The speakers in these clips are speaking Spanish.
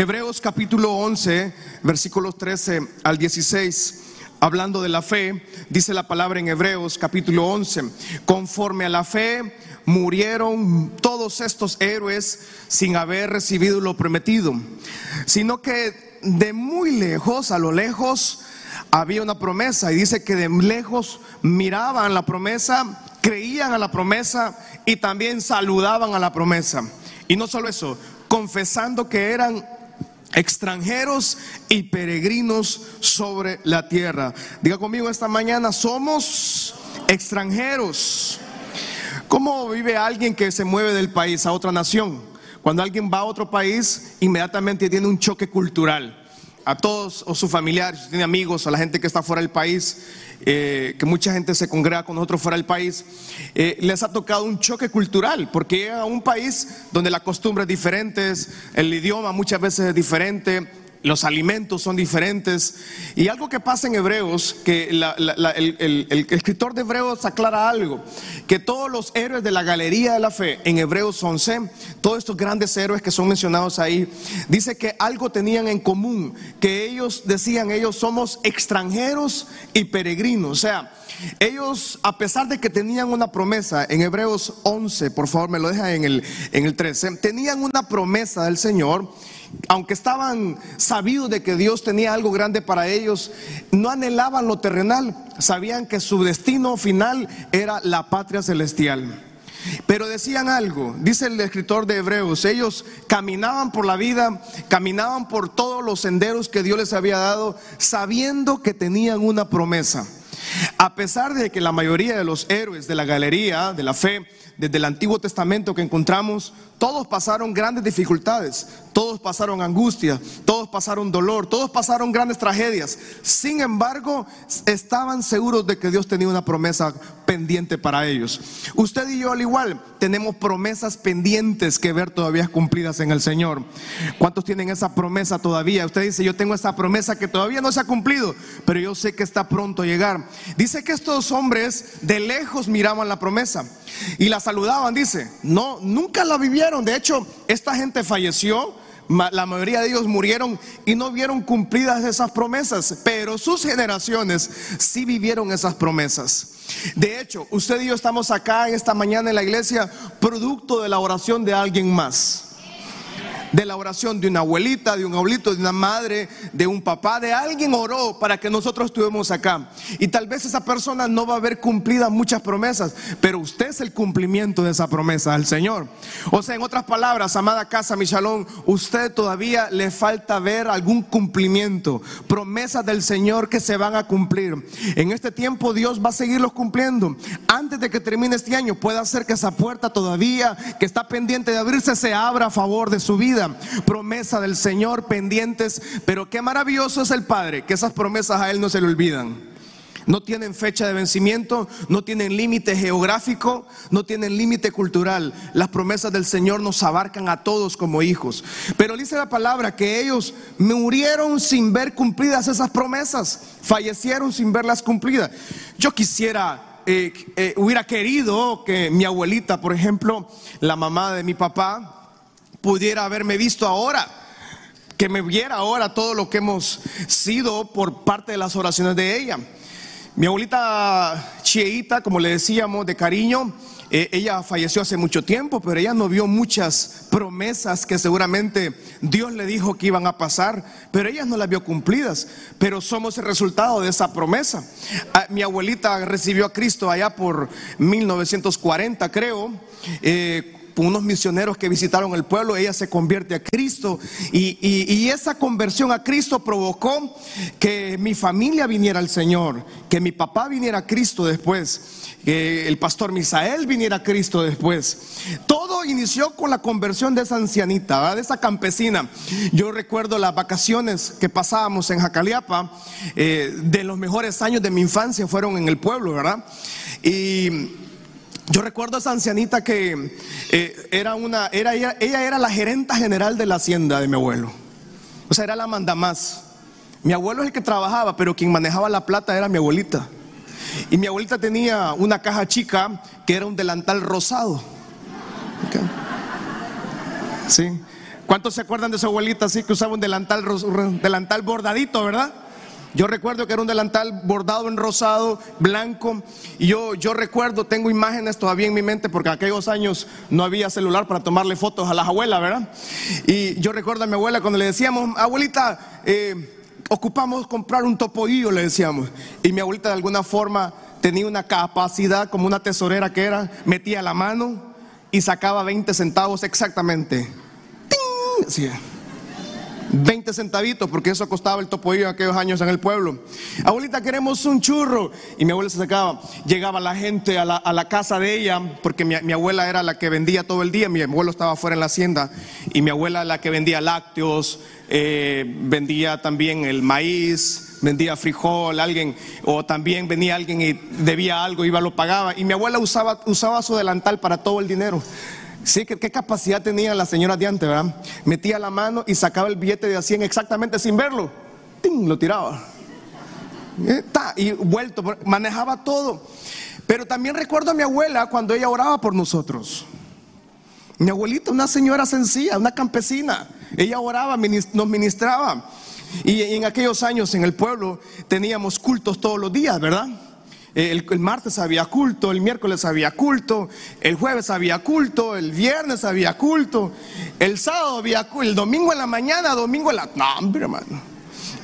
Hebreos capítulo 11, versículos 13 al 16. Hablando de la fe, dice la palabra en Hebreos capítulo 11, conforme a la fe murieron todos estos héroes sin haber recibido lo prometido, sino que de muy lejos, a lo lejos, había una promesa y dice que de lejos miraban la promesa, creían a la promesa y también saludaban a la promesa. Y no solo eso, confesando que eran extranjeros y peregrinos sobre la tierra. Diga conmigo esta mañana, somos extranjeros. ¿Cómo vive alguien que se mueve del país a otra nación? Cuando alguien va a otro país, inmediatamente tiene un choque cultural a todos o sus familiares, si tiene amigos o la gente que está fuera del país, eh, que mucha gente se congrega con nosotros fuera del país, eh, les ha tocado un choque cultural, porque llega a un país donde la costumbre es diferente, el idioma muchas veces es diferente, los alimentos son diferentes. Y algo que pasa en Hebreos, que el, escritor de Hebreos aclara algo, que todos los héroes de la galería de la fe en Hebreos 11, todos estos grandes héroes que son mencionados ahí, dice que algo tenían en común, que ellos decían, ellos somos extranjeros y peregrinos. O sea, ellos, a pesar de que tenían una promesa, en Hebreos 11, por favor me lo deja en el, en el 13, tenían una promesa del Señor aunque estaban sabidos de que Dios tenía algo grande para ellos, no anhelaban lo terrenal, sabían que su destino final era la patria celestial. Pero decían algo, dice el escritor de Hebreos, ellos caminaban por la vida, caminaban por todos los senderos que Dios les había dado, sabiendo que tenían una promesa. A pesar de que la mayoría de los héroes de la galería de la fe, desde el Antiguo Testamento que encontramos, todos pasaron grandes dificultades, todos pasaron angustia, todos pasaron dolor, todos pasaron grandes tragedias. Sin embargo, estaban seguros de que Dios tenía una promesa pendiente para ellos. Usted y yo al igual tenemos promesas pendientes que ver todavía cumplidas en el Señor. ¿Cuántos tienen esa promesa todavía? Usted dice, yo tengo esa promesa que todavía no se ha cumplido, pero yo sé que está pronto a llegar. Dice que estos hombres de lejos miraban la promesa y la saludaban, dice, no, nunca la vivieron de hecho, esta gente falleció, la mayoría de ellos murieron y no vieron cumplidas esas promesas, pero sus generaciones sí vivieron esas promesas. De hecho, usted y yo estamos acá en esta mañana en la iglesia producto de la oración de alguien más de la oración de una abuelita, de un abuelito, de una madre, de un papá, de alguien oró para que nosotros estuvimos acá. Y tal vez esa persona no va a haber cumplidas muchas promesas, pero usted es el cumplimiento de esa promesa al Señor. O sea, en otras palabras, amada casa, mi shalom, usted todavía le falta ver algún cumplimiento, promesas del Señor que se van a cumplir. En este tiempo Dios va a seguirlos cumpliendo. Antes de que termine este año, puede hacer que esa puerta todavía que está pendiente de abrirse se abra a favor de su vida promesa del Señor pendientes, pero qué maravilloso es el Padre, que esas promesas a Él no se le olvidan. No tienen fecha de vencimiento, no tienen límite geográfico, no tienen límite cultural. Las promesas del Señor nos abarcan a todos como hijos. Pero dice la palabra que ellos murieron sin ver cumplidas esas promesas, fallecieron sin verlas cumplidas. Yo quisiera, eh, eh, hubiera querido que mi abuelita, por ejemplo, la mamá de mi papá, pudiera haberme visto ahora, que me viera ahora todo lo que hemos sido por parte de las oraciones de ella. Mi abuelita Chieita, como le decíamos de cariño, eh, ella falleció hace mucho tiempo, pero ella no vio muchas promesas que seguramente Dios le dijo que iban a pasar, pero ella no las vio cumplidas, pero somos el resultado de esa promesa. Ah, mi abuelita recibió a Cristo allá por 1940, creo. Eh, unos misioneros que visitaron el pueblo, ella se convierte a Cristo y, esa conversión a Cristo provocó que mi familia viniera al Señor, que mi papá viniera a Cristo después, que el pastor Misael viniera a Cristo después. Todo inició con la conversión de esa ancianita, de esa campesina. Yo recuerdo las vacaciones que pasábamos en Jacaliapa, eh, de los mejores años de mi infancia fueron en el pueblo, ¿verdad? Y yo recuerdo a esa ancianita que eh, era una, era ella, ella, era la gerenta general de la hacienda de mi abuelo. O sea, era la mandamás. Mi abuelo es el que trabajaba, pero quien manejaba la plata era mi abuelita. Y mi abuelita tenía una caja chica que era un delantal rosado. ¿Sí? ¿Cuántos se acuerdan de su abuelita así que usaba un delantal, delantal bordadito, verdad? Yo recuerdo que era un delantal bordado en rosado, blanco. Y yo, yo recuerdo, tengo imágenes todavía en mi mente porque aquellos años no había celular para tomarle fotos a las abuelas, ¿verdad? Y yo recuerdo a mi abuela cuando le decíamos, abuelita, eh, ocupamos comprar un topoillo, le decíamos. Y mi abuelita de alguna forma tenía una capacidad como una tesorera que era, metía la mano y sacaba 20 centavos exactamente. ¡Ting! Así 20 centavitos, porque eso costaba el topoillo en aquellos años en el pueblo. Abuelita, queremos un churro. Y mi abuela se sacaba, llegaba la gente a la, casa de ella, porque mi, abuela era la que vendía todo el día, mi abuelo estaba fuera en la hacienda, y mi abuela la que vendía lácteos, eh, vendía también el maíz, vendía frijol, alguien, o también venía alguien y debía algo, iba, lo pagaba. Y mi abuela usaba, usaba su delantal para todo el dinero. Sí, ¿qué, capacidad tenía la señora de antes, verdad? Metía la mano y sacaba el billete de a 100 exactamente sin verlo. ¡Ting! Lo tiraba. Eh, y vuelto, manejaba todo. Pero también recuerdo a mi abuela cuando ella oraba por nosotros. Mi abuelita, una señora sencilla, una campesina. Ella oraba, nos ministraba. Y en aquellos años en el pueblo teníamos cultos todos los días, ¿verdad? El, martes había culto, el miércoles había culto, el jueves había culto, el viernes había culto, el sábado había culto, el domingo en la mañana, domingo en la... No, hombre, hermano.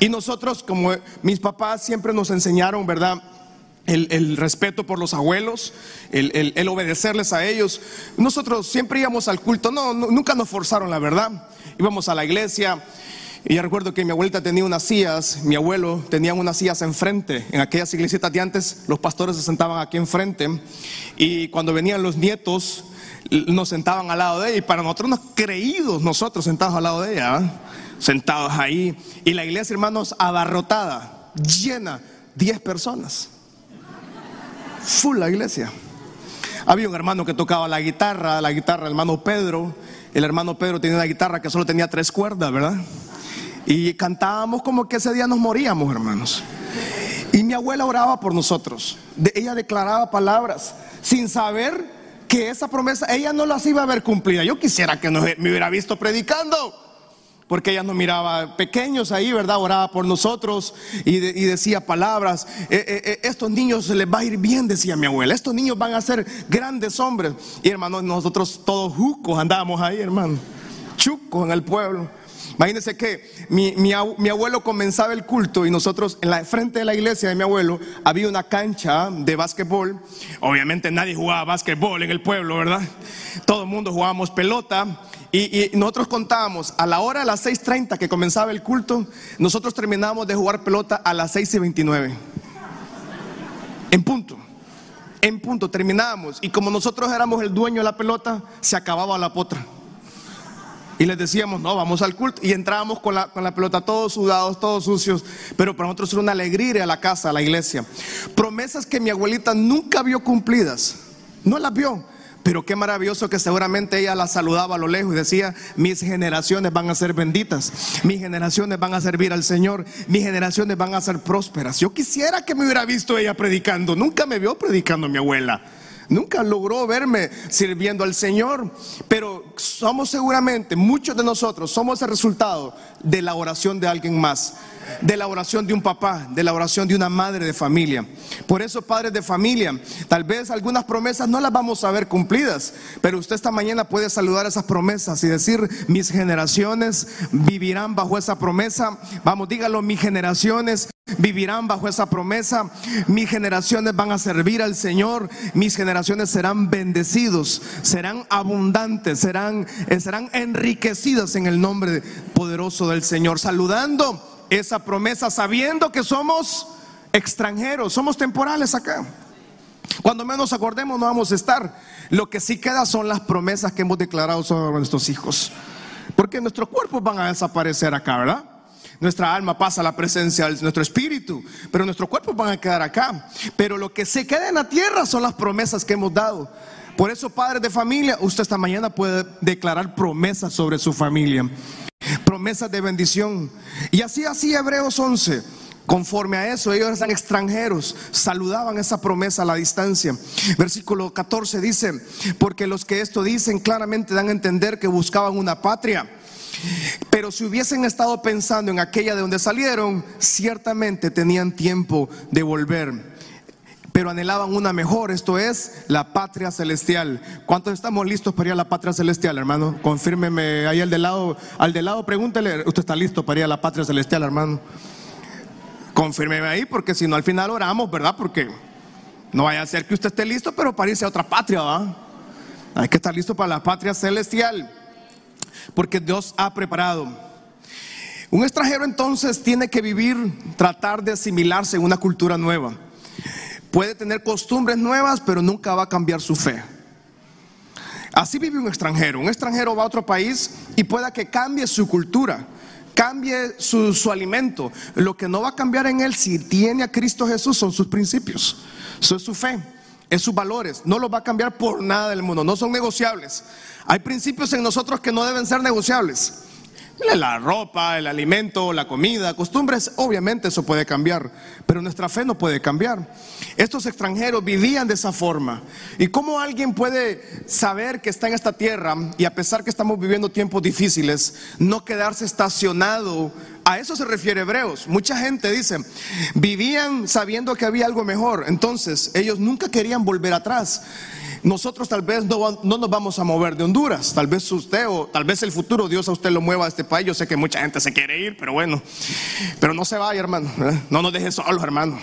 Y nosotros, como mis papás siempre nos enseñaron, ¿verdad? El, respeto por los abuelos, el, obedecerles a ellos. Nosotros siempre íbamos al culto, no, nunca nos forzaron, la verdad. Íbamos a la iglesia, y yo recuerdo que mi abuelita tenía unas sillas, mi abuelo tenía unas sillas enfrente. En aquellas iglesias de antes, los pastores se sentaban aquí enfrente. Y cuando venían los nietos, nos sentaban al lado de ella. Y para nosotros, nos creídos, nosotros sentados al lado de ella, ¿ah? sentados ahí. Y la iglesia, hermanos, abarrotada, llena, 10 personas. Full la iglesia. Había un hermano que tocaba la guitarra, la guitarra, el hermano Pedro. El hermano Pedro tenía una guitarra que solo tenía tres cuerdas, ¿verdad? Y cantábamos como que ese día nos moríamos, hermanos. Y mi abuela oraba por nosotros. ella declaraba palabras sin saber que esa promesa ella no las iba a ver cumplida. Yo quisiera que me hubiera visto predicando. Porque ella nos miraba pequeños ahí, ¿verdad? Oraba por nosotros y, decía palabras. Eh, eh, eh, estos niños les va a ir bien, decía mi abuela. Estos niños van a ser grandes hombres. Y hermanos, nosotros todos jucos andábamos ahí, hermano. Chucos en el pueblo. Imagínense que mi, abuelo comenzaba el culto y nosotros en la frente de la iglesia de mi abuelo había una cancha de básquetbol. Obviamente nadie jugaba básquetbol en el pueblo, ¿verdad? Todo el mundo jugábamos pelota. Y, nosotros contábamos a la hora de las 6.30 que comenzaba el culto, nosotros terminábamos de jugar pelota a las 6 y 29. En punto. En punto terminábamos. Y como nosotros éramos el dueño de la pelota, se acababa la potra. Y les decíamos, no, vamos al culto. Y entrábamos con la, con la pelota todos sudados, todos sucios. Pero para nosotros era una alegría ir a la casa, a la iglesia. Promesas que mi abuelita nunca vio cumplidas. No las vio. Pero qué maravilloso que seguramente ella las saludaba a lo lejos y decía, mis generaciones van a ser benditas, mis generaciones van a servir al Señor, mis generaciones van a ser prósperas. Yo quisiera que me hubiera visto ella predicando, nunca me vio predicando mi abuela. Nunca logró verme sirviendo al Señor, pero somos seguramente, muchos de nosotros, somos el resultado de la oración de alguien más, de la oración de un papá, de la oración de una madre de familia. Por eso, padres de familia, tal vez algunas promesas no las vamos a ver cumplidas, pero usted esta mañana puede saludar esas promesas y decir, mis generaciones vivirán bajo esa promesa. Vamos, dígalo, mis generaciones vivirán bajo esa promesa. Mis generaciones van a servir al Señor. Mis generaciones serán bendecidos, serán abundantes, serán, eh, serán enriquecidas en el nombre poderoso del Señor. Saludando esa promesa, sabiendo que somos extranjeros, somos temporales acá. Cuando menos acordemos no vamos a estar. Lo que sí queda son las promesas que hemos declarado sobre nuestros hijos. Porque nuestros cuerpos van a desaparecer acá, ¿verdad? Nuestra alma pasa a la presencia de nuestro espíritu, pero nuestros cuerpos van a quedar acá. Pero lo que se queda en la tierra son las promesas que hemos dado. Por eso, padres de familia, usted esta mañana puede declarar promesas sobre su familia. Promesas de bendición. Y así, así, Hebreos 11. Conforme a eso, ellos eran extranjeros, saludaban esa promesa a la distancia. Versículo 14 dice, porque los que esto dicen claramente dan a entender que buscaban una patria Pero si hubiesen estado pensando en aquella de donde salieron, ciertamente tenían tiempo de volver. Pero anhelaban una mejor, esto es la patria celestial. ¿Cuántos estamos listos para ir a la patria celestial, hermano? Confírmeme ahí al del lado, al del lado, pregúntele, ¿usted está listo para ir a la patria celestial, hermano? Confírmeme ahí, porque si no al final oramos, ¿verdad? Porque no vaya a ser que usted esté listo, pero para irse a otra patria, ¿va? Hay que estar listo para la patria celestial porque Dios ha preparado. Un extranjero entonces tiene que vivir, tratar de asimilarse en una cultura nueva. Puede tener costumbres nuevas, pero nunca va a cambiar su fe. Así vive un extranjero. Un extranjero va a otro país y pueda que cambie su cultura, cambie su, su, alimento. Lo que no va a cambiar en él si tiene a Cristo Jesús son sus principios, son su fe es sus valores. No los va a cambiar por nada del mundo. No son negociables. Hay principios en nosotros que no deben ser negociables. La ropa, el alimento, la comida, costumbres, obviamente eso puede cambiar, pero nuestra fe no puede cambiar. Estos extranjeros vivían de esa forma. ¿Y cómo alguien puede saber que está en esta tierra y a pesar que estamos viviendo tiempos difíciles, no quedarse estacionado? A eso se refiere Hebreos. Mucha gente dice, vivían sabiendo que había algo mejor, entonces ellos nunca querían volver atrás. Nosotros tal vez no, nos vamos a mover de Honduras, tal vez usted o tal vez el futuro Dios a usted lo mueva a este país. Yo sé que mucha gente se quiere ir, pero bueno, pero no se vaya, hermano. ¿eh? No nos deje solos, hermano.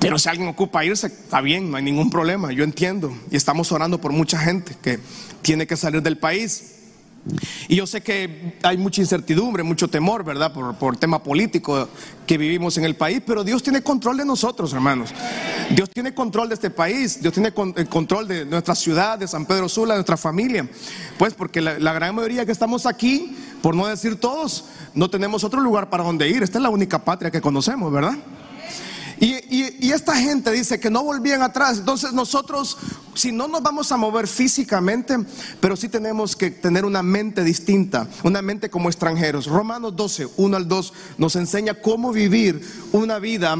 Pero si alguien ocupa irse, está bien, no hay ningún problema, yo entiendo. Y estamos orando por mucha gente que tiene que salir del país. Y yo sé que hay mucha incertidumbre, mucho temor, ¿verdad? Por, por tema político que vivimos en el país, pero Dios tiene control de nosotros, hermanos. Dios tiene control de este país, Dios tiene el control de nuestra ciudad, de San Pedro Sula, de nuestra familia. Pues porque la, la gran mayoría que estamos aquí, por no decir todos, no tenemos otro lugar para donde ir. Esta es la única patria que conocemos, ¿verdad? Y, esta gente dice que no volvían atrás. Entonces nosotros, si no nos vamos a mover físicamente, pero sí tenemos que tener una mente distinta, una mente como extranjeros. Romanos 12, 1 al 2 nos enseña cómo vivir una vida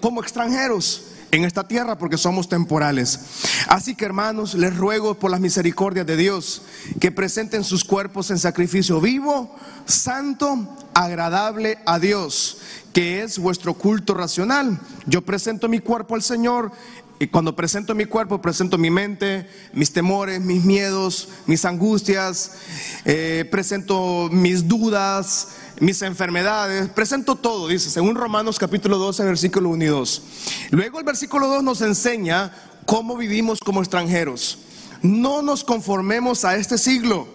como extranjeros en esta tierra porque somos temporales. Así que hermanos, les ruego por las misericordias de Dios que presenten sus cuerpos en sacrificio vivo, santo, agradable a Dios, que es vuestro culto racional. Yo presento mi cuerpo al Señor y cuando presento mi cuerpo, presento mi mente, mis temores, mis miedos, mis angustias, eh, presento mis dudas, mis enfermedades, presento todo, dice, según Romanos capítulo 12, versículo 1 y 2. Luego el versículo 2 nos enseña cómo vivimos como extranjeros. No nos conformemos a este siglo,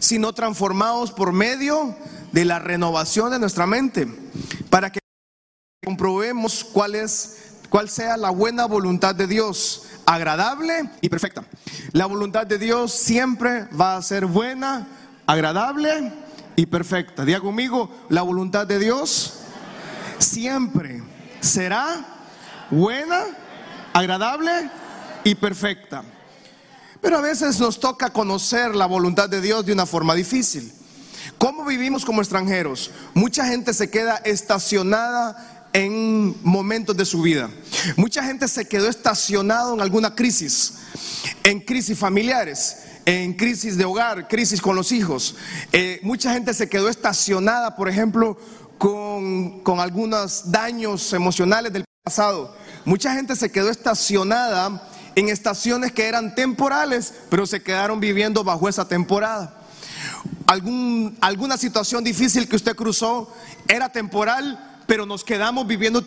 sino transformados por medio la renovación de nuestra mente, para que comprobemos cuál es cuál sea la buena voluntad de Dios, agradable y perfecta. La voluntad de Dios siempre va a ser buena, agradable y perfecta. Diga conmigo, la voluntad de Dios siempre será buena, agradable y perfecta. Pero a veces nos toca conocer la voluntad de Dios de una forma difícil. ¿Cómo vivimos como extranjeros? Mucha gente se queda estacionada en momentos de su vida. Mucha gente se quedó estacionado en alguna crisis, en crisis familiares, en crisis de hogar, crisis con los hijos. Eh, mucha gente se quedó estacionada, por ejemplo, con, con algunos daños emocionales del pasado. Mucha gente se quedó estacionada en estaciones que eran temporales, pero se quedaron viviendo bajo esa temporada. Algún, alguna situación difícil que usted cruzó era temporal, pero nos quedamos viviendo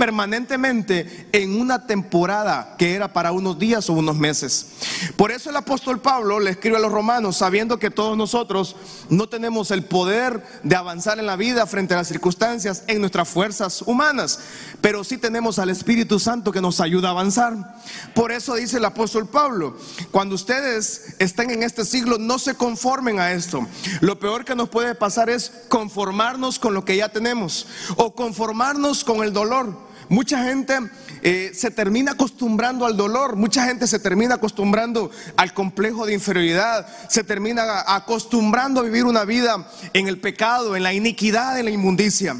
permanentemente en una temporada que era para unos días o unos meses. Por eso el apóstol Pablo le escribe a los romanos, sabiendo que todos nosotros no tenemos el poder de avanzar en la vida frente a las circunstancias en nuestras fuerzas humanas, pero sí tenemos al Espíritu Santo que nos ayuda a avanzar. Por eso dice el apóstol Pablo, cuando ustedes estén en este siglo, no se conformen a esto. Lo peor que nos puede pasar es conformarnos con lo que ya tenemos o conformarnos con el dolor. Mucha gente eh, se termina acostumbrando al dolor, mucha gente se termina acostumbrando al complejo de inferioridad, se termina acostumbrando a vivir una vida en el pecado, en la iniquidad, en la inmundicia.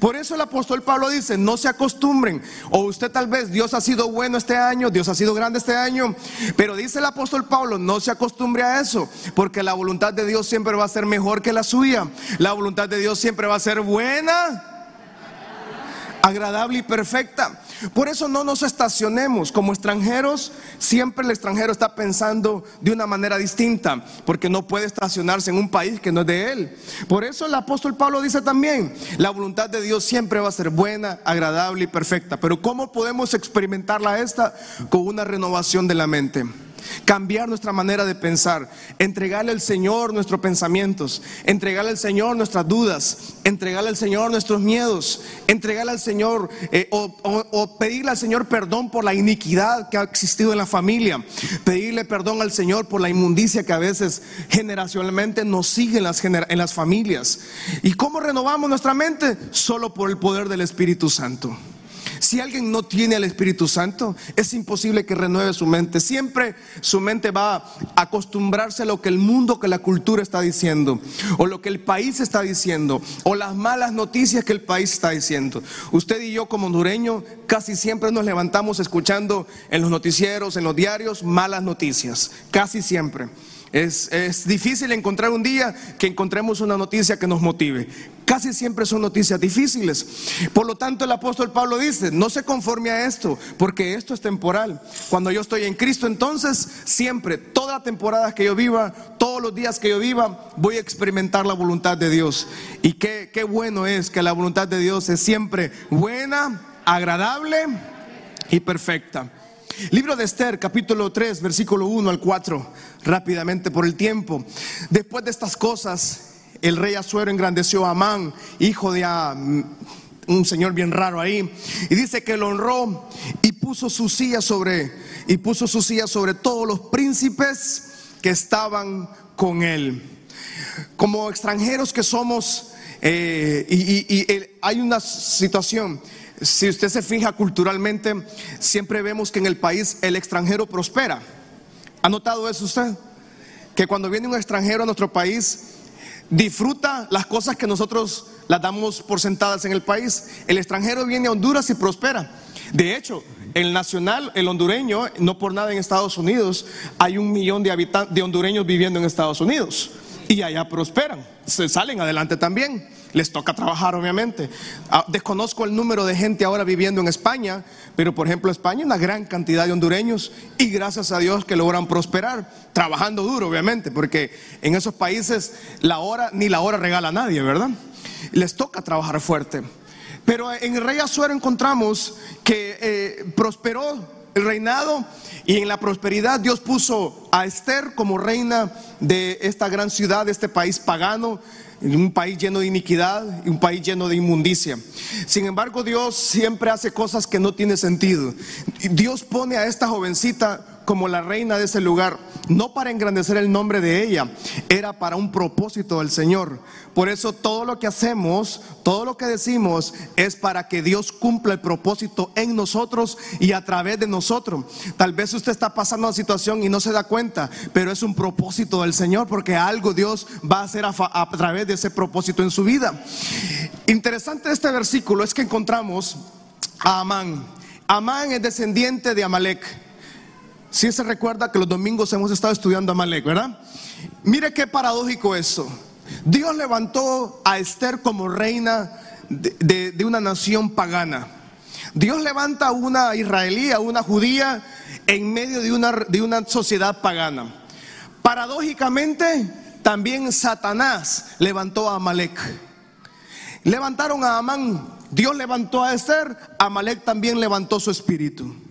Por eso el apóstol Pablo dice, no se acostumbren. O usted tal vez, Dios ha sido bueno este año, Dios ha sido grande este año. Pero dice el apóstol Pablo, no se acostumbre a eso. Porque la voluntad de Dios siempre va a ser mejor que la suya. La voluntad de Dios siempre va a ser buena agradable y perfecta. Por eso no nos estacionemos como extranjeros. Siempre el extranjero está pensando de una manera distinta, porque no puede estacionarse en un país que no es de él. Por eso el apóstol Pablo dice también, la voluntad de Dios siempre va a ser buena, agradable y perfecta. Pero ¿cómo podemos experimentarla esta? Con una renovación de la mente cambiar nuestra manera de pensar, entregarle al Señor nuestros pensamientos, entregarle al Señor nuestras dudas, entregarle al Señor nuestros miedos, entregarle al Señor eh, o, pedirle al Señor perdón por la iniquidad que ha existido en la familia, pedirle perdón al Señor por la inmundicia que a veces generacionalmente nos sigue en las, en las familias. ¿Y cómo renovamos nuestra mente? Solo por el poder del Espíritu Santo. Si alguien no tiene al Espíritu Santo, es imposible que renueve su mente. Siempre su mente va a acostumbrarse a lo que el mundo, que la cultura está diciendo, o lo que el país está diciendo, o las malas noticias que el país está diciendo. Usted y yo como hondureño casi siempre nos levantamos escuchando en los noticieros, en los diarios, malas noticias. Casi siempre. Es, difícil encontrar un día que encontremos una noticia que nos motive. Casi siempre son noticias difíciles. Por lo tanto, el apóstol Pablo dice, no se conforme a esto, porque esto es temporal. Cuando yo estoy en Cristo, entonces siempre, toda la temporada que yo viva, todos los días que yo viva, voy a experimentar la voluntad de Dios. Y qué, qué bueno es que la voluntad de Dios es siempre buena, agradable y perfecta. Libro de Esther, capítulo 3, versículo 1 al 4, rápidamente por el tiempo. Después de estas cosas, el rey Azuero engrandeció a Amán, hijo de un señor bien raro ahí, y dice que lo honró y puso su silla sobre y puso su silla sobre todos los príncipes que estaban con él. Como extranjeros que somos, eh, y hay una situación si usted se fija culturalmente, siempre vemos que en el país el extranjero prospera. ¿Ha notado eso usted? Que cuando viene un extranjero a nuestro país, disfruta las cosas que nosotros las damos por sentadas en el país. El extranjero viene a Honduras y prospera. De hecho, el nacional, el hondureño, no por nada en Estados Unidos, hay un millón de, habitantes, de hondureños viviendo en Estados Unidos. Y allá prosperan, se salen adelante también les toca trabajar, obviamente. Ah, desconozco el número de gente ahora viviendo en España, pero por ejemplo, España una gran cantidad de hondureños y gracias a Dios que logran prosperar, trabajando duro, obviamente, porque en esos países la hora ni la hora regala a nadie, ¿verdad? Les toca trabajar fuerte. Pero en el rey Azuero encontramos que eh, prosperó el reinado y en la prosperidad Dios puso a Esther como reina de esta gran ciudad, de este país pagano, un país lleno de iniquidad y un país lleno de inmundicia. Sin embargo, Dios siempre hace cosas que no tienen sentido. Dios pone a esta jovencita como la reina de ese lugar, no para engrandecer el nombre de ella, era para un propósito del Señor. Por eso todo lo que hacemos, todo lo que decimos es para que Dios cumpla el propósito en nosotros y a través de nosotros. Tal vez usted está pasando una situación y no se da cuenta, pero es un propósito del Señor porque algo Dios va a hacer a, través de ese propósito en su vida. Interesante este versículo es que encontramos a Amán. Amán es descendiente de Amalek. Si se recuerda que los domingos hemos estado estudiando a Malek, ¿verdad? Mire qué paradójico eso. Dios levantó a Esther como reina de, una nación pagana. Dios levanta a una israelí, a una judía, en medio de una, de una sociedad pagana. Paradójicamente, también Satanás levantó a Amalek. Levantaron a Amán, Dios levantó a Esther, Amalek también levantó su espíritu.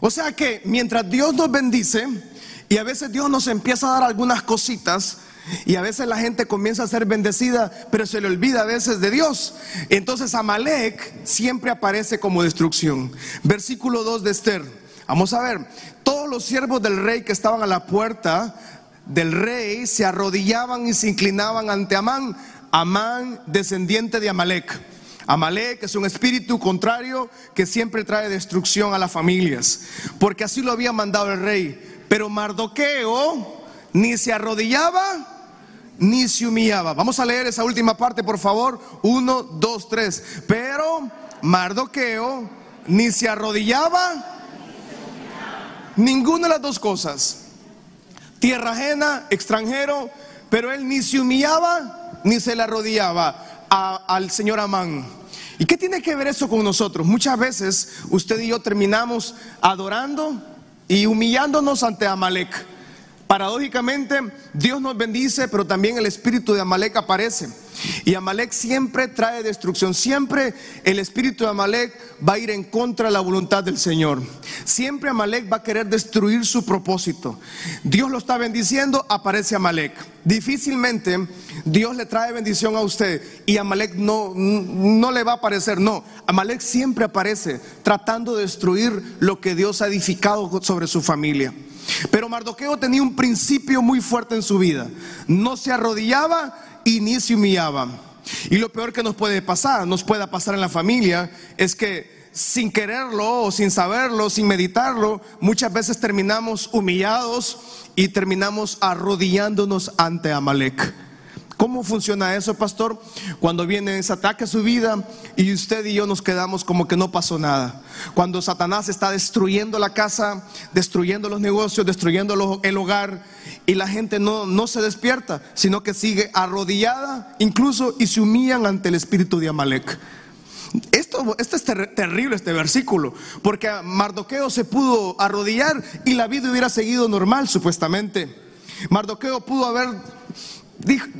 O sea que mientras Dios nos bendice y a veces Dios nos empieza a dar algunas cositas, y a veces la gente comienza a ser bendecida, pero se le olvida a veces de Dios. Entonces Amalek siempre aparece como destrucción. Versículo 2 de Esther. Vamos a ver, todos los siervos del rey que estaban a la puerta del rey se arrodillaban y se inclinaban ante Amán, Amán descendiente de Amalek. Amalek es un espíritu contrario que siempre trae destrucción a las familias, porque así lo había mandado el rey. Pero Mardoqueo ni se arrodillaba ni se humillaba. Vamos a leer esa última parte, por favor. Uno, dos, tres. Pero Mardoqueo ni se arrodillaba, ninguna de las dos cosas. Tierra ajena, extranjero, pero él ni se humillaba ni se le arrodillaba al señor Amán. ¿Y qué tiene que ver eso con nosotros? Muchas veces usted y yo terminamos adorando y humillándonos ante Amalek. Paradójicamente, Dios nos bendice, pero también el espíritu de Amalek aparece. Y Amalek siempre trae destrucción. Siempre el espíritu de Amalek va a ir en contra de la voluntad del Señor. Siempre Amalek va a querer destruir su propósito. Dios lo está bendiciendo, aparece Amalek. Difícilmente Dios le trae bendición a usted y Amalek no, no le va a aparecer. No, Amalek siempre aparece tratando de destruir lo que Dios ha edificado sobre su familia. Pero Mardoqueo tenía un principio muy fuerte en su vida. No se arrodillaba y ni se humillaba. Y lo peor que nos puede pasar, nos pueda pasar en la familia, es que sin quererlo o sin saberlo, sin meditarlo, muchas veces terminamos humillados y terminamos arrodillándonos ante Amalek. ¿Cómo funciona eso, pastor? Cuando viene ese ataque a su vida y usted y yo nos quedamos como que no pasó nada. Cuando Satanás está destruyendo la casa, destruyendo los negocios, destruyendo el hogar y la gente no, no se despierta, sino que sigue arrodillada incluso y se humillan ante el espíritu de Amalek. Esto, esto es terrible, este versículo, porque Mardoqueo se pudo arrodillar y la vida hubiera seguido normal, supuestamente. Mardoqueo pudo haber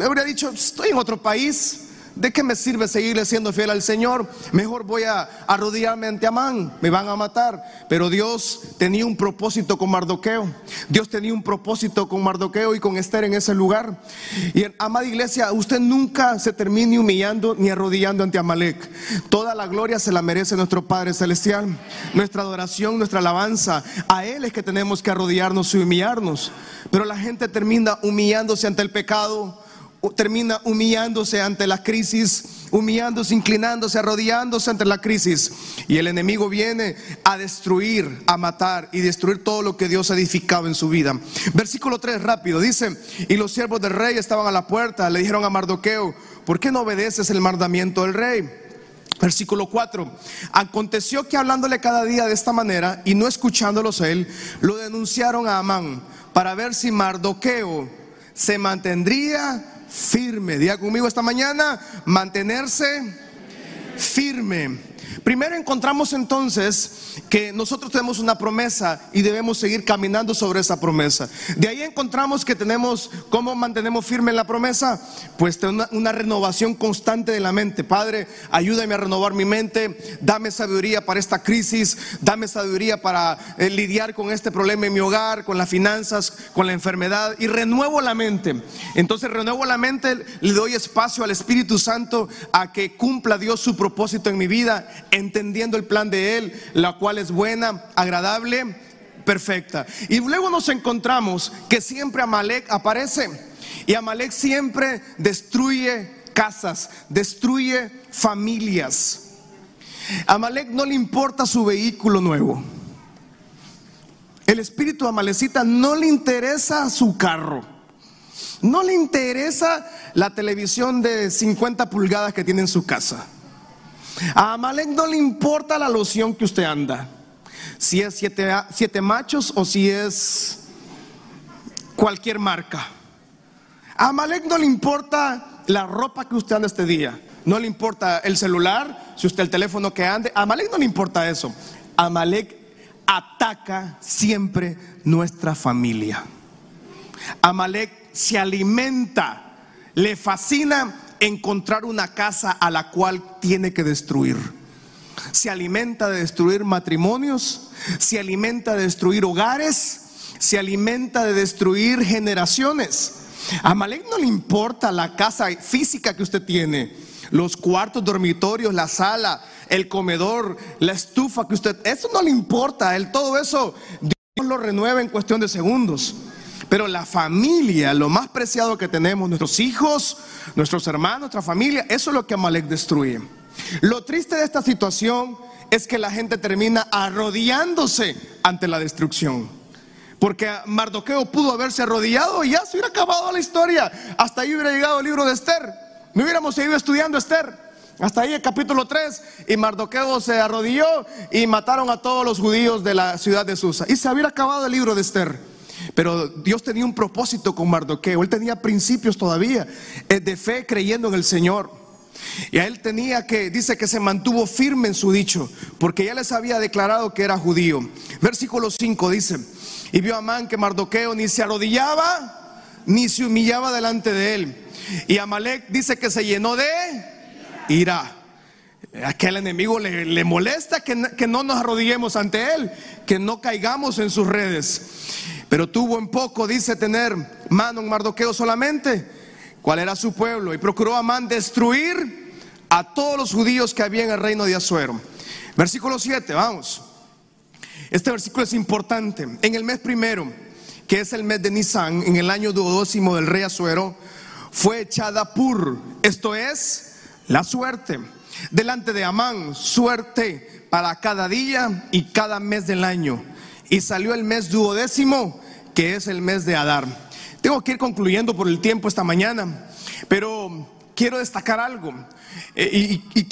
habría dicho, estoy en otro país, ¿de qué me sirve seguirle siendo fiel al Señor? Mejor voy a arrodillarme ante Amán, me van a matar. Pero Dios tenía un propósito con Mardoqueo. Dios tenía un propósito con Mardoqueo y con Esther en ese lugar. Y amada iglesia, usted nunca se termine humillando ni arrodillando ante Amalek. Toda la gloria se la merece nuestro Padre Celestial. Nuestra adoración, nuestra alabanza, a Él es que tenemos que arrodillarnos y humillarnos. Pero la gente termina humillándose ante el pecado termina humillándose ante la crisis, humillándose, inclinándose, arrodillándose ante la crisis. Y el enemigo viene a destruir, a matar y destruir todo lo que Dios ha edificado en su vida. Versículo 3 rápido, dice, y los siervos del rey estaban a la puerta, le dijeron a Mardoqueo, ¿por qué no obedeces el mandamiento del rey? Versículo 4. Aconteció que hablándole cada día de esta manera y no escuchándolos él, lo denunciaron a Amán para ver si Mardoqueo se mantendría firme. Diga conmigo esta mañana, mantenerse firme. Primero encontramos entonces que nosotros tenemos una promesa y debemos seguir caminando sobre esa promesa. De ahí encontramos que tenemos, ¿cómo mantenemos firme la promesa? Pues una, una renovación constante de la mente. Padre, ayúdame a renovar mi mente, dame sabiduría para esta crisis, dame sabiduría para eh, lidiar con este problema en mi hogar, con las finanzas, con la enfermedad y renuevo la mente. Entonces renuevo la mente, le doy espacio al Espíritu Santo a que cumpla Dios su propósito en mi vida entendiendo el plan de Él, la cual es buena, agradable, perfecta. Y luego nos encontramos que siempre Amalek aparece y Amalek siempre destruye casas, destruye familias. Amalek no le importa su vehículo nuevo. El espíritu amalecita no le interesa su carro. No le interesa la televisión de 50 pulgadas que tiene en su casa. A Amalek no le importa la loción que usted anda. Si es siete, machos o si es cualquier marca. A Amalek no le importa la ropa que usted anda este día. No le importa el celular, si usted el teléfono que ande. A Amalek no le importa eso. Amalek ataca siempre nuestra familia. Amalek se alimenta, le fascina encontrar una casa a la cual tiene que destruir. Se alimenta de destruir matrimonios, se alimenta de destruir hogares, se alimenta de destruir generaciones. A Malek no le importa la casa física que usted tiene, los cuartos, dormitorios, la sala, el comedor, la estufa que usted, eso no le importa, él todo eso Dios lo renueva en cuestión de segundos. Pero la familia, lo más preciado que tenemos, nuestros hijos, nuestros hermanos, nuestra familia, eso es lo que Amalek destruye. Lo triste de esta situación es que la gente termina arrodillándose ante la destrucción. Porque Mardoqueo pudo haberse arrodillado y ya se hubiera acabado la historia. Hasta ahí hubiera llegado el libro de Esther. No hubiéramos seguido estudiando Esther. Hasta ahí el capítulo 3. Y Mardoqueo se arrodilló y mataron a todos los judíos de la ciudad de Susa. Y se hubiera acabado el libro de Esther. Pero Dios tenía un propósito con Mardoqueo. Él tenía principios todavía eh, de fe creyendo en el Señor. Y a él tenía que, dice que se mantuvo firme en su dicho, porque ya les había declarado que era judío. Versículo 5 dice, y vio a Amán que Mardoqueo ni se arrodillaba ni se humillaba delante de él. Y Amalek dice que se llenó de ira. Aquel enemigo le, molesta que, que no nos arrodillemos ante él, que no caigamos en sus redes. Pero tuvo en poco, dice, tener mano en Mardoqueo solamente, cuál era su pueblo, y procuró Amán destruir a todos los judíos que había en el reino de Azuero. Versículo 7, vamos. Este versículo es importante. En el mes primero, que es el mes de Nisan, en el año duodécimo del rey Azuero, fue echada Pur, esto es la suerte, delante de Amán, suerte para cada día y cada mes del año. Y salió el mes duodécimo, que es el mes de Adar. Tengo que ir concluyendo por el tiempo esta mañana, pero quiero destacar algo. Eh, y,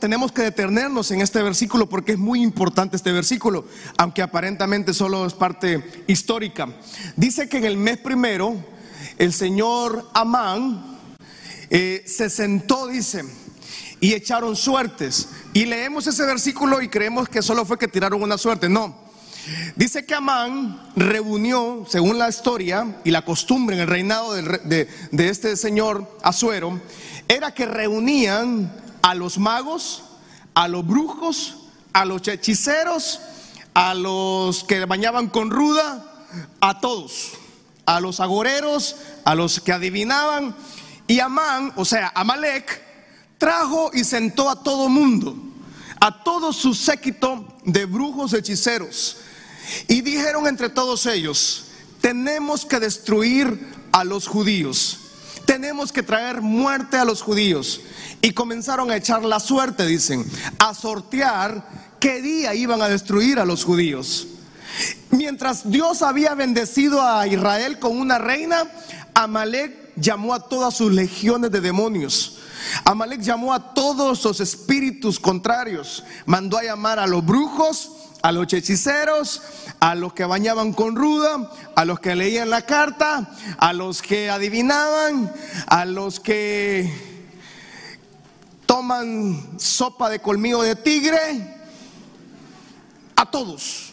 tenemos que detenernos en este versículo porque es muy importante este versículo, aunque aparentemente solo es parte histórica. Dice que en el mes primero el señor Amán eh, se sentó, dice, y echaron suertes. Y leemos ese versículo y creemos que solo fue que tiraron una suerte. No. Dice que Amán reunió, según la historia y la costumbre en el reinado de, de este señor Azuero, era que reunían a los magos, a los brujos, a los hechiceros, a los que bañaban con ruda, a todos, a los agoreros, a los que adivinaban. Y Amán, o sea, Amalek, trajo y sentó a todo mundo, a todo su séquito de brujos hechiceros. Y dijeron entre todos ellos, tenemos que destruir a los judíos tenemos que traer muerte a los judíos. Y comenzaron a echar la suerte, dicen, a sortear qué día iban a destruir a los judíos. Mientras Dios había bendecido a Israel con una reina, Amalek llamó a todas sus legiones de demonios. Amalek llamó a todos los espíritus contrarios, mandó a llamar a los brujos, a los hechiceros, a los que bañaban con ruda, a los que leían la carta, a los que adivinaban, a los que toman sopa de colmillo de tigre, a todos.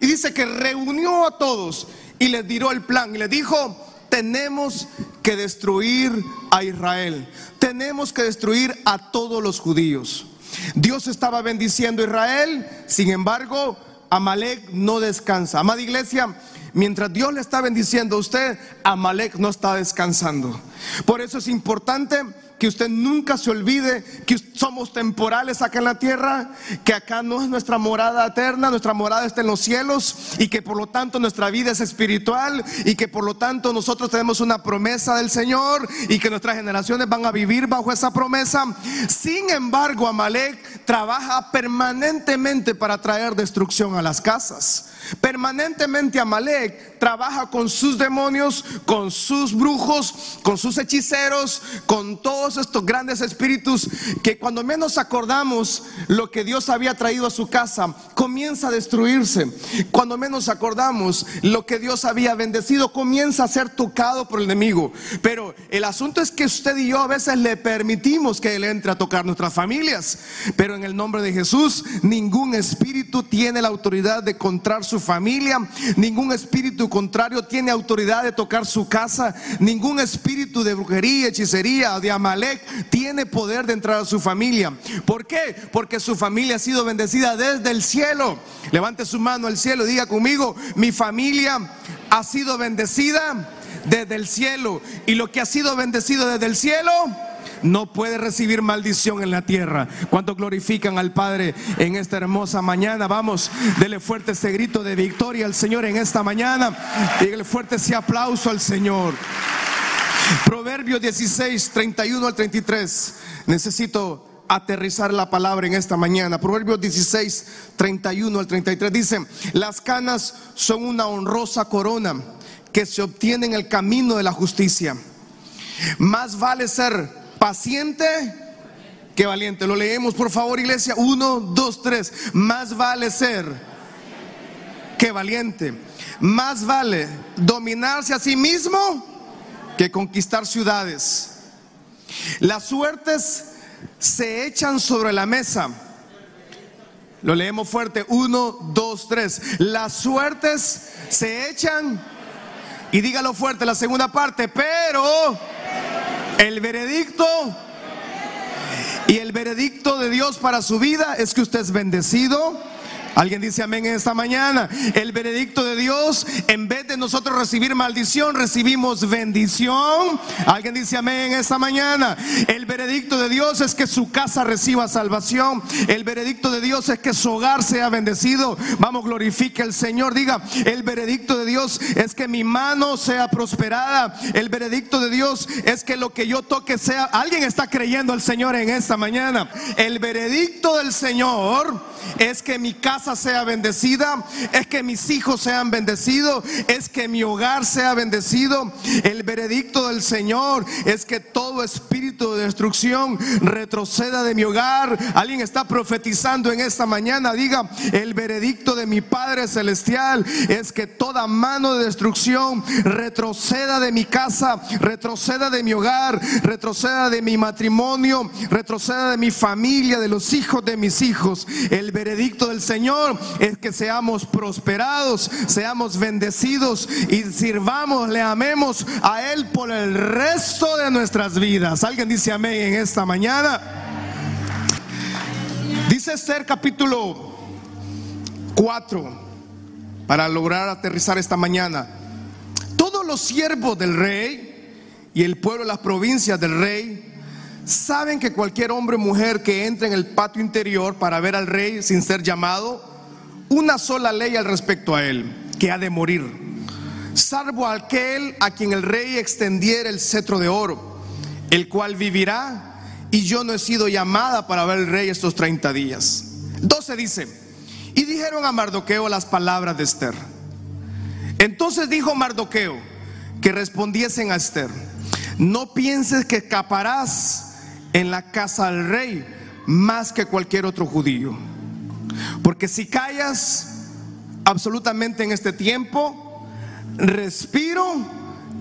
Y dice que reunió a todos y les dio el plan y les dijo, tenemos que destruir a Israel, tenemos que destruir a todos los judíos. Dios estaba bendiciendo a Israel, sin embargo, Amalek no descansa. Amada iglesia, mientras Dios le está bendiciendo a usted, Amalek no está descansando. Por eso es importante que usted nunca se olvide que somos temporales acá en la tierra, que acá no es nuestra morada eterna, nuestra morada está en los cielos y que por lo tanto nuestra vida es espiritual y que por lo tanto nosotros tenemos una promesa del Señor y que nuestras generaciones van a vivir bajo esa promesa. Sin embargo, Amalek trabaja permanentemente para traer destrucción a las casas. Permanentemente Amalek trabaja con sus demonios, con sus brujos, con sus hechiceros, con todos estos grandes espíritus que cuando menos acordamos lo que Dios había traído a su casa, comienza a destruirse. Cuando menos acordamos lo que Dios había bendecido, comienza a ser tocado por el enemigo. Pero el asunto es que usted y yo a veces le permitimos que Él entre a tocar nuestras familias. Pero en el nombre de Jesús, ningún espíritu tiene la autoridad de contrar su familia, ningún espíritu contrario tiene autoridad de tocar su casa, ningún espíritu de brujería, hechicería o de Amalek tiene poder de entrar a su familia. ¿Por qué? Porque su familia ha sido bendecida desde el cielo. Levante su mano al cielo diga conmigo, mi familia ha sido bendecida desde el cielo. Y lo que ha sido bendecido desde el cielo no puede recibir maldición en la tierra. ¿Cuánto glorifican al Padre en esta hermosa mañana? Vamos, dele fuerte ese grito de victoria al Señor en esta mañana. Dígale fuerte ese aplauso al Señor. Proverbio 16, 31 al 33. Necesito aterrizar la palabra en esta mañana. Proverbios 16, 31 al 33 dice, las canas son una honrosa corona que se obtiene en el camino de la justicia. Más vale ser paciente que valiente. Lo leemos por favor, iglesia. Uno, dos, tres. Más vale ser que valiente. Más vale dominarse a sí mismo que conquistar ciudades. Las suertes se echan sobre la mesa. Lo leemos fuerte. Uno, dos, tres. Las suertes se echan. Y dígalo fuerte la segunda parte. Pero el veredicto y el veredicto de Dios para su vida es que usted es bendecido Alguien dice amén en esta mañana. El veredicto de Dios, en vez de nosotros recibir maldición, recibimos bendición. Alguien dice amén en esta mañana. El veredicto de Dios es que su casa reciba salvación. El veredicto de Dios es que su hogar sea bendecido. Vamos, glorifique al Señor. Diga, el veredicto de Dios es que mi mano sea prosperada. El veredicto de Dios es que lo que yo toque sea... Alguien está creyendo al Señor en esta mañana. El veredicto del Señor es que mi casa sea bendecida, es que mis hijos sean bendecidos, es que mi hogar sea bendecido. El veredicto del Señor es que todo espíritu de destrucción retroceda de mi hogar. Alguien está profetizando en esta mañana, diga, el veredicto de mi Padre Celestial es que toda mano de destrucción retroceda de mi casa, retroceda de mi hogar, retroceda de mi matrimonio, retroceda de mi familia, de los hijos de mis hijos. El veredicto del Señor es que seamos prosperados, seamos bendecidos y sirvamos, le amemos a Él por el resto de nuestras vidas. Alguien dice amén en esta mañana. Dice Esther capítulo 4, para lograr aterrizar esta mañana. Todos los siervos del rey y el pueblo de las provincias del rey ¿Saben que cualquier hombre o mujer que entre en el patio interior para ver al rey sin ser llamado, una sola ley al respecto a él, que ha de morir, salvo aquel a quien el rey extendiera el cetro de oro, el cual vivirá, y yo no he sido llamada para ver al rey estos 30 días. 12 dice, y dijeron a Mardoqueo las palabras de Esther. Entonces dijo Mardoqueo que respondiesen a Esther, no pienses que escaparás en la casa del rey más que cualquier otro judío. Porque si callas absolutamente en este tiempo, respiro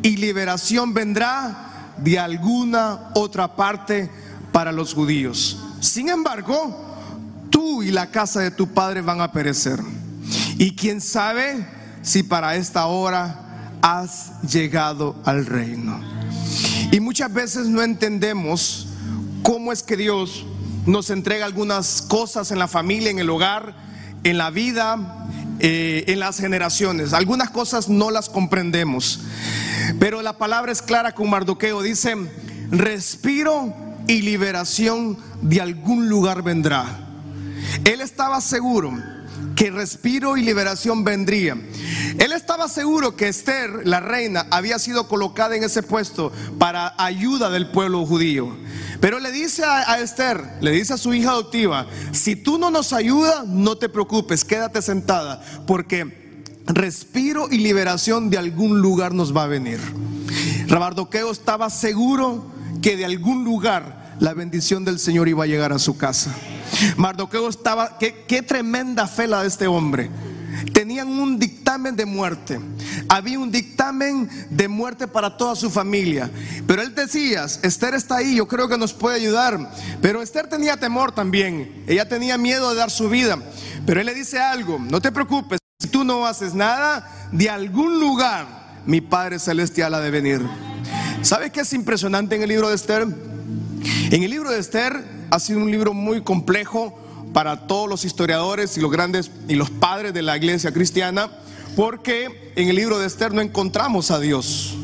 y liberación vendrá de alguna otra parte para los judíos. Sin embargo, tú y la casa de tu padre van a perecer. Y quién sabe si para esta hora has llegado al reino. Y muchas veces no entendemos cómo es que Dios nos entrega algunas cosas en la familia, en el hogar, en la vida, eh, en las generaciones. Algunas cosas no las comprendemos. Pero la palabra es clara con Mardoqueo. Dice, respiro y liberación de algún lugar vendrá. Él estaba seguro que respiro y liberación vendría. Él estaba seguro que Esther, la reina, había sido colocada en ese puesto para ayuda del pueblo judío. Pero le dice a, Esther, le dice a su hija adoptiva, si tú no nos ayudas, no te preocupes, quédate sentada, porque respiro y liberación de algún lugar nos va a venir. Rabardoqueo estaba seguro que de algún lugar la bendición del Señor iba a llegar a su casa. Mardoqueo estaba, qué, qué tremenda fe la de este hombre tenían un dictamen de muerte. Había un dictamen de muerte para toda su familia. Pero él decía, Esther está ahí, yo creo que nos puede ayudar. Pero Esther tenía temor también. Ella tenía miedo de dar su vida. Pero él le dice algo, no te preocupes, si tú no haces nada, de algún lugar mi Padre Celestial ha de venir. ¿Sabe qué es impresionante en el libro de Esther? En el libro de Esther ha sido un libro muy complejo para todos los historiadores y los grandes y los padres de la iglesia cristiana, porque en el libro de Esther no encontramos a Dios.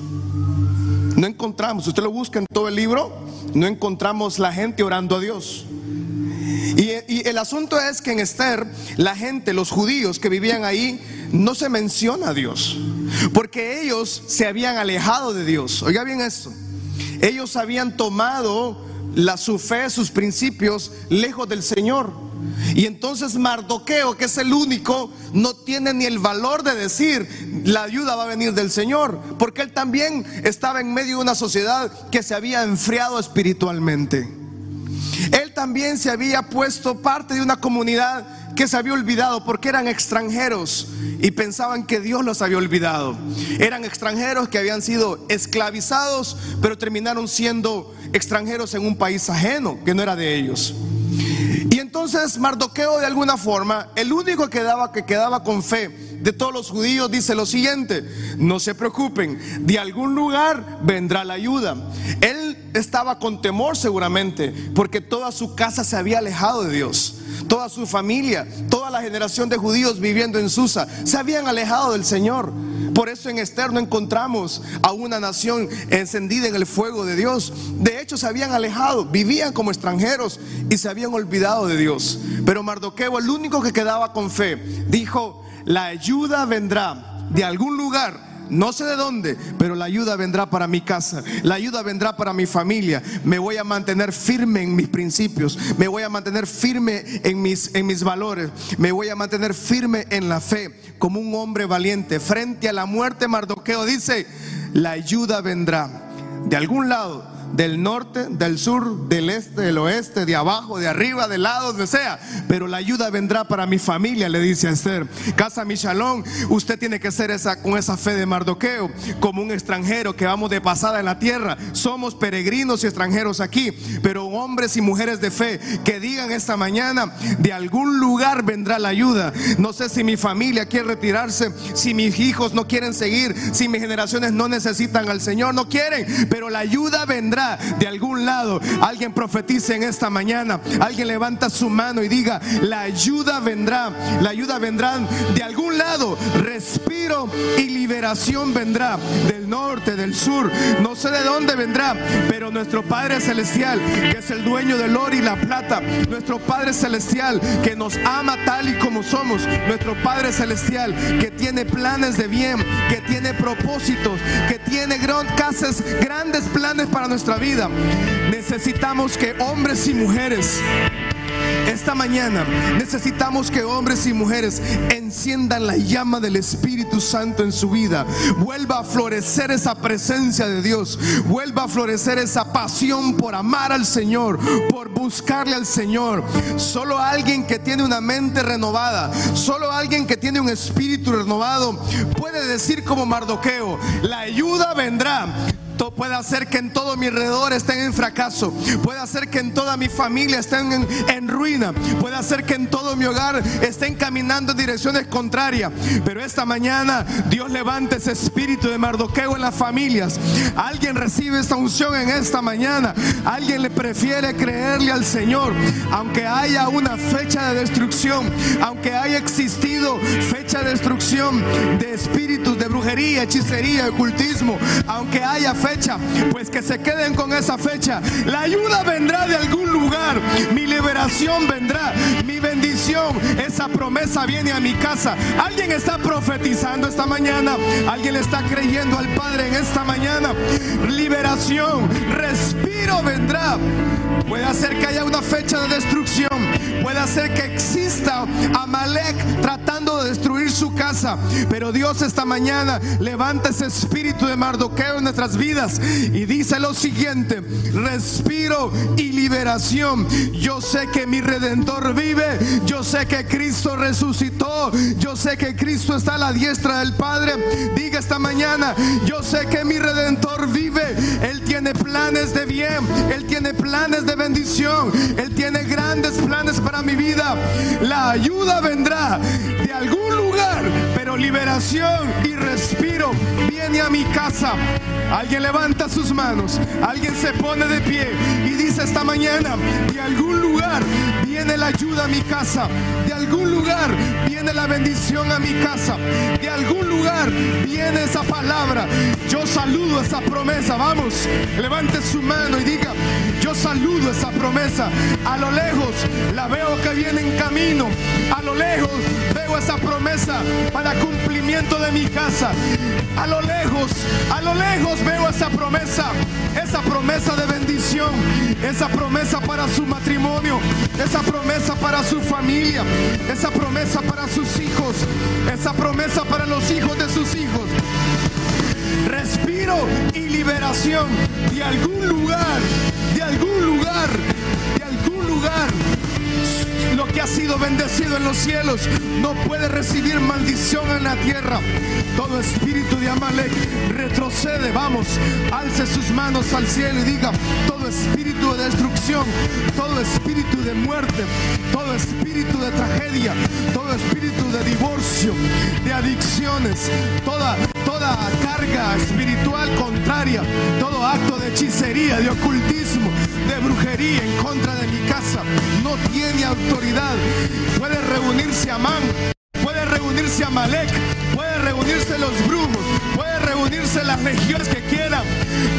No encontramos, usted lo busca en todo el libro, no encontramos la gente orando a Dios. Y, y, el asunto es que en Esther, la gente, los judíos que vivían ahí, no se menciona a Dios, porque ellos se habían alejado de Dios. Oiga bien esto, ellos habían tomado la, su fe, sus principios lejos del Señor. Y entonces Mardoqueo, que es el único, no tiene ni el valor de decir la ayuda va a venir del Señor, porque él también estaba en medio de una sociedad que se había enfriado espiritualmente. Él también se había puesto parte de una comunidad que se había olvidado porque eran extranjeros y pensaban que Dios los había olvidado. Eran extranjeros que habían sido esclavizados, pero terminaron siendo extranjeros en un país ajeno que no era de ellos. Entonces Mardoqueo de alguna forma, el único que quedaba, que quedaba con fe de todos los judíos, dice lo siguiente, no se preocupen, de algún lugar vendrá la ayuda. Él estaba con temor seguramente, porque toda su casa se había alejado de Dios toda su familia, toda la generación de judíos viviendo en Susa, se habían alejado del Señor. Por eso en Esther no encontramos a una nación encendida en el fuego de Dios. De hecho, se habían alejado, vivían como extranjeros y se habían olvidado de Dios. Pero Mardoqueo, el único que quedaba con fe, dijo, la ayuda vendrá de algún lugar no sé de dónde, pero la ayuda vendrá para mi casa, la ayuda vendrá para mi familia. Me voy a mantener firme en mis principios, me voy a mantener firme en mis, en mis valores, me voy a mantener firme en la fe, como un hombre valiente. Frente a la muerte, Mardoqueo dice, la ayuda vendrá de algún lado del norte, del sur, del este, del oeste, de abajo, de arriba, de lado, donde sea. Pero la ayuda vendrá para mi familia, le dice a Esther. Casa Michalón, usted tiene que ser esa, con esa fe de Mardoqueo, como un extranjero que vamos de pasada en la tierra. Somos peregrinos y extranjeros aquí, pero hombres y mujeres de fe que digan esta mañana, de algún lugar vendrá la ayuda. No sé si mi familia quiere retirarse, si mis hijos no quieren seguir, si mis generaciones no necesitan al Señor, no quieren, pero la ayuda vendrá de algún lado. Alguien profetice en esta mañana. Alguien levanta su mano y diga, la ayuda vendrá. La ayuda vendrá de algún lado. Respiro y liberación vendrá del norte, del sur. No sé de dónde vendrá, pero nuestro Padre Celestial, que es el dueño del oro y la plata, nuestro Padre Celestial, que nos ama tal y como somos, nuestro Padre Celestial, que tiene planes de bien, que tiene propósitos, que tiene grandes planes para nuestra vida. Necesitamos que hombres y mujeres esta mañana necesitamos que hombres y mujeres enciendan la llama del Espíritu Santo en su vida. Vuelva a florecer esa presencia de Dios. Vuelva a florecer esa pasión por amar al Señor, por buscarle al Señor. Solo alguien que tiene una mente renovada, solo alguien que tiene un espíritu renovado puede decir como Mardoqueo, la ayuda vendrá puede hacer que en todo mi alrededor estén en fracaso, puede hacer que en toda mi familia estén en, ruina, puede hacer que en todo mi hogar estén caminando en direcciones contrarias. Pero esta mañana Dios levanta ese espíritu de Mardoqueo en las familias. Alguien recibe esta unción en esta mañana. Alguien le prefiere creerle al Señor, aunque haya una fecha de destrucción, aunque haya existido fecha de destrucción de espíritus de brujería, hechicería, ocultismo, aunque haya fecha pues que se queden con esa fecha. La ayuda vendrá de algún lugar, mi liberación vendrá, mi bendición, esa promesa viene a mi casa. Alguien está profetizando esta mañana, alguien está creyendo al Padre en esta mañana. Liberación, respiro vendrá. Puede hacer que haya una fecha de destrucción, puede hacer que exista Amalek tratando de destruir su casa, pero Dios esta mañana levanta ese espíritu de Mardoqueo en nuestras vidas y dice lo siguiente, respiro y liberación. Yo sé que mi redentor vive, yo sé que Cristo resucitó, yo sé que Cristo está a la diestra del Padre. Diga esta mañana, yo sé que mi redentor vive, Él tiene planes de bien, Él tiene planes de bendición, Él tiene grandes planes para mi vida. La ayuda vendrá de algún lugar, pero liberación y respiro viene a mi casa. Alguien levanta sus manos, alguien se pone de pie y dice esta mañana, de algún lugar viene la ayuda a mi casa, de algún lugar viene la bendición a mi casa, de algún lugar viene esa palabra. Yo saludo esa promesa, vamos, levante su mano y diga, yo saludo esa promesa. A lo lejos la veo que viene en camino, lo lejos veo esa promesa para cumplimiento de mi casa. A lo lejos, a lo lejos veo esa promesa, esa promesa de bendición, esa promesa para su matrimonio, esa promesa para su familia, esa promesa para sus hijos, esa promesa para los hijos de sus hijos. Respiro y liberación de algún lugar, de algún lugar, de algún lugar que ha sido bendecido en los cielos no puede recibir maldición en la tierra. Todo espíritu de Amalek retrocede, vamos, alce sus manos al cielo y diga, todo espíritu de destrucción, todo espíritu de muerte, todo espíritu de tragedia, todo espíritu de divorcio, de adicciones, toda toda carga espiritual contraria, todo acto de hechicería, de ocultismo, de brujería en contra de mi casa, no tiene autoridad. Puede reunirse Amán, puede reunirse Amalek, puede reunirse los brujos, puede reunirse las legiones que quieran.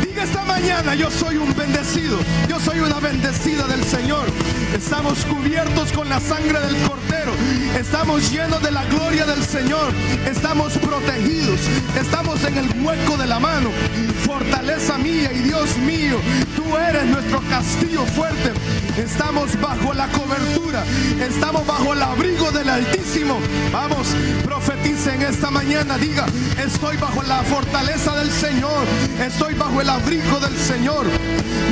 Diga esta mañana, yo soy un bendecido, yo soy una bendecida del Señor. Estamos cubiertos con la sangre del Cordero, estamos llenos de la gloria del Señor, estamos protegidos, estamos en el hueco de la mano. Fortaleza mía y Dios mío, tú eres nuestro castillo fuerte. Estamos bajo la cobertura, estamos bajo el abrigo del Altísimo. Vamos, profetice en esta mañana, diga, estoy bajo la fortaleza del Señor, estoy bajo el abrigo del Señor.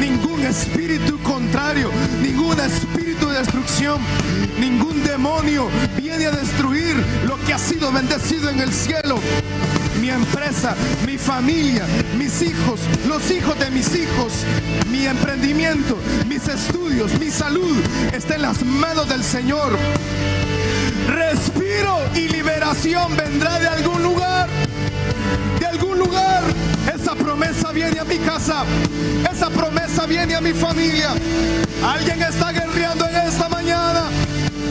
Ningún espíritu contrario, ningún espíritu de destrucción, ningún demonio viene a destruir lo que ha sido bendecido en el cielo mi empresa, mi familia, mis hijos, los hijos de mis hijos, mi emprendimiento, mis estudios, mi salud, está en las manos del Señor. Respiro y liberación vendrá de algún lugar. Promesa viene a mi casa. Esa promesa viene a mi familia. Alguien está guerreando en esta mañana.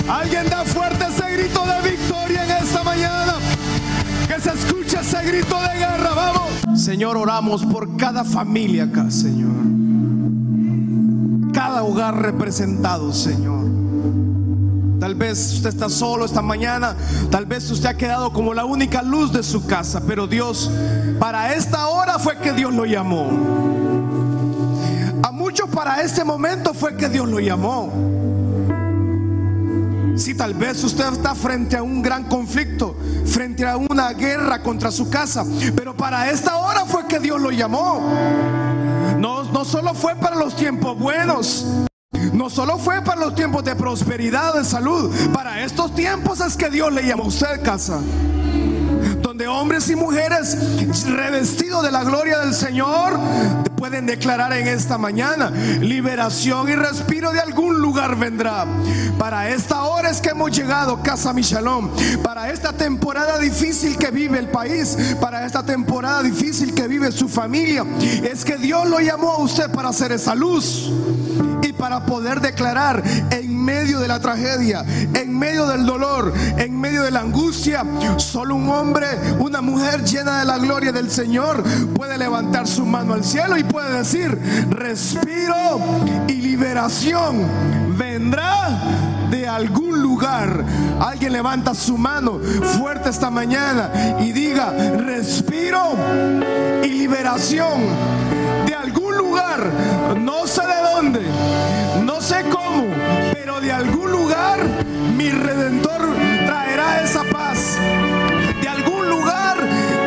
Alguien da fuerte ese grito de victoria en esta mañana. Que se escuche ese grito de guerra. Vamos. Señor, oramos por cada familia acá, Señor. Cada hogar representado, Señor. Tal vez usted está solo esta mañana, tal vez usted ha quedado como la única luz de su casa, pero Dios, para esta hora fue que Dios lo llamó. A muchos para este momento fue que Dios lo llamó. Si tal vez usted está frente a un gran conflicto, frente a una guerra contra su casa, pero para esta hora fue que Dios lo llamó. No, no solo fue para los tiempos buenos, no solo fue para los tiempos de prosperidad, de salud, para estos tiempos es que Dios le llamó a usted casa. Donde hombres y mujeres revestidos de la gloria del Señor pueden declarar en esta mañana liberación y respiro de algún lugar vendrá. Para esta hora es que hemos llegado, Casa Michalón. Para esta temporada difícil que vive el país, para esta temporada difícil que vive su familia, es que Dios lo llamó a usted para hacer esa luz para poder declarar en medio de la tragedia, en medio del dolor, en medio de la angustia, solo un hombre, una mujer llena de la gloria del Señor puede levantar su mano al cielo y puede decir, respiro y liberación vendrá de algún lugar. Alguien levanta su mano fuerte esta mañana y diga, respiro y liberación algún lugar, no sé de dónde, no sé cómo, pero de algún lugar mi redentor traerá esa paz. De algún lugar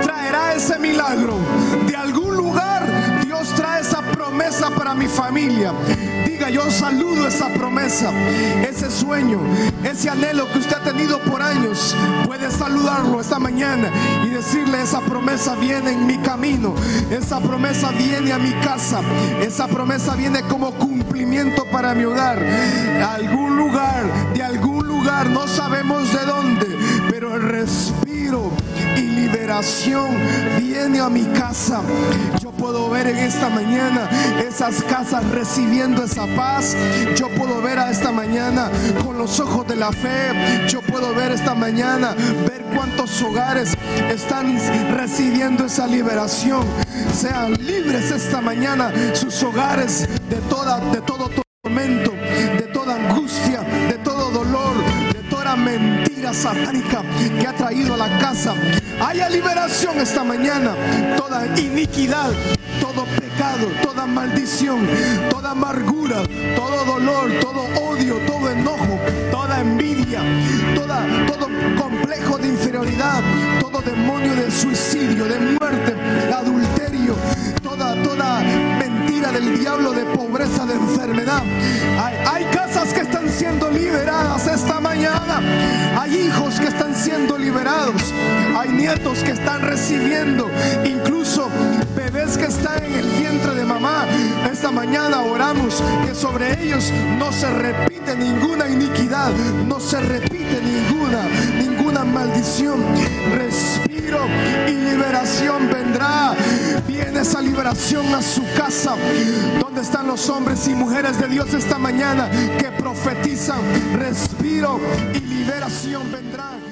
traerá ese milagro. De algún lugar promesa para mi familia. Diga, yo saludo esa promesa, ese sueño, ese anhelo que usted ha tenido por años. Puede saludarlo esta mañana y decirle, esa promesa viene en mi camino, esa promesa viene a mi casa, esa promesa viene como cumplimiento para mi hogar. algún lugar, de algún lugar, no sabemos de dónde, pero el respiro y liberación viene a mi casa. Yo puedo ver en esta mañana esas casas recibiendo esa paz. Yo puedo ver a esta mañana con los ojos de la fe. Yo puedo ver esta mañana, ver cuántos hogares están recibiendo esa liberación. Sean libres esta mañana sus hogares de toda de todo tormento, satánica que ha traído a la casa. Haya liberación esta mañana. Toda iniquidad, todo pecado, toda maldición, toda amargura, todo dolor, todo odio, todo enojo, toda envidia, toda, todo complejo de inferioridad, todo demonio de suicidio, de muerte, adulterio, toda, toda del diablo de pobreza, de enfermedad. Hay, hay casas que están siendo liberadas esta mañana. Hay hijos que están siendo liberados. Hay nietos que están recibiendo. Incluso bebés que están en el vientre de mamá. Esta mañana oramos que sobre ellos no se repite ninguna iniquidad. No se repite ninguna, ninguna maldición. Respiro y liberación vendrá. Viene esa liberación a su casa. ¿Dónde están los hombres y mujeres de Dios esta mañana que profetizan? Respiro y liberación vendrá.